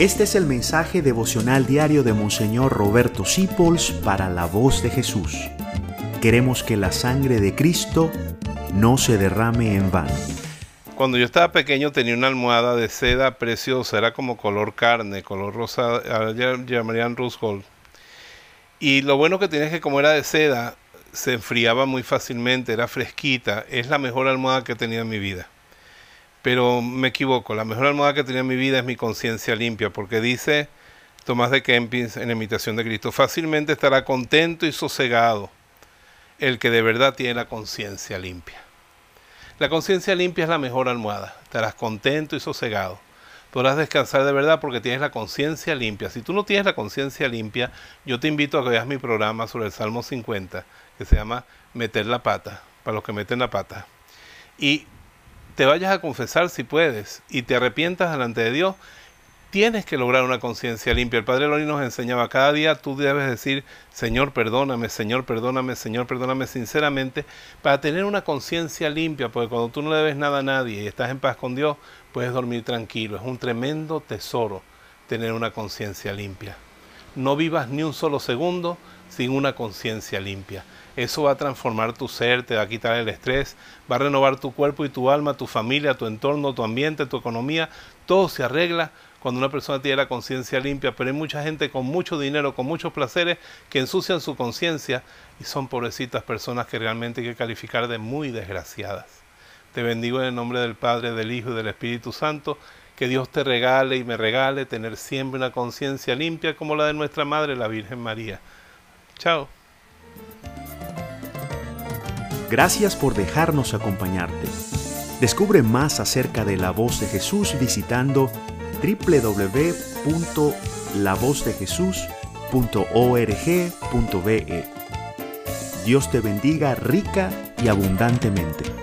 Este es el mensaje devocional diario de Monseñor Roberto Sipols para la voz de Jesús. Queremos que la sangre de Cristo no se derrame en vano. Cuando yo estaba pequeño tenía una almohada de seda preciosa, era como color carne, color rosa, llamarían rose gold. Y lo bueno que tenía es que como era de seda, se enfriaba muy fácilmente, era fresquita, es la mejor almohada que he tenido en mi vida. Pero me equivoco, la mejor almohada que tenía en mi vida es mi conciencia limpia, porque dice Tomás de Kempis en imitación de Cristo, fácilmente estará contento y sosegado el que de verdad tiene la conciencia limpia. La conciencia limpia es la mejor almohada, estarás contento y sosegado. Podrás descansar de verdad porque tienes la conciencia limpia. Si tú no tienes la conciencia limpia, yo te invito a que veas mi programa sobre el Salmo 50, que se llama Meter la pata, para los que meten la pata. Y te vayas a confesar si puedes y te arrepientas delante de Dios, tienes que lograr una conciencia limpia. El Padre Lori nos enseñaba, cada día tú debes decir, Señor, perdóname, Señor, perdóname, Señor, perdóname sinceramente, para tener una conciencia limpia, porque cuando tú no le debes nada a nadie y estás en paz con Dios, puedes dormir tranquilo. Es un tremendo tesoro tener una conciencia limpia. No vivas ni un solo segundo sin una conciencia limpia. Eso va a transformar tu ser, te va a quitar el estrés, va a renovar tu cuerpo y tu alma, tu familia, tu entorno, tu ambiente, tu economía. Todo se arregla cuando una persona tiene la conciencia limpia, pero hay mucha gente con mucho dinero, con muchos placeres, que ensucian su conciencia y son pobrecitas personas que realmente hay que calificar de muy desgraciadas. Te bendigo en el nombre del Padre, del Hijo y del Espíritu Santo. Que Dios te regale y me regale tener siempre una conciencia limpia como la de nuestra Madre, la Virgen María. Chao. Gracias por dejarnos acompañarte. Descubre más acerca de la voz de Jesús visitando www.lavozdejesús.org.be. Dios te bendiga rica y abundantemente.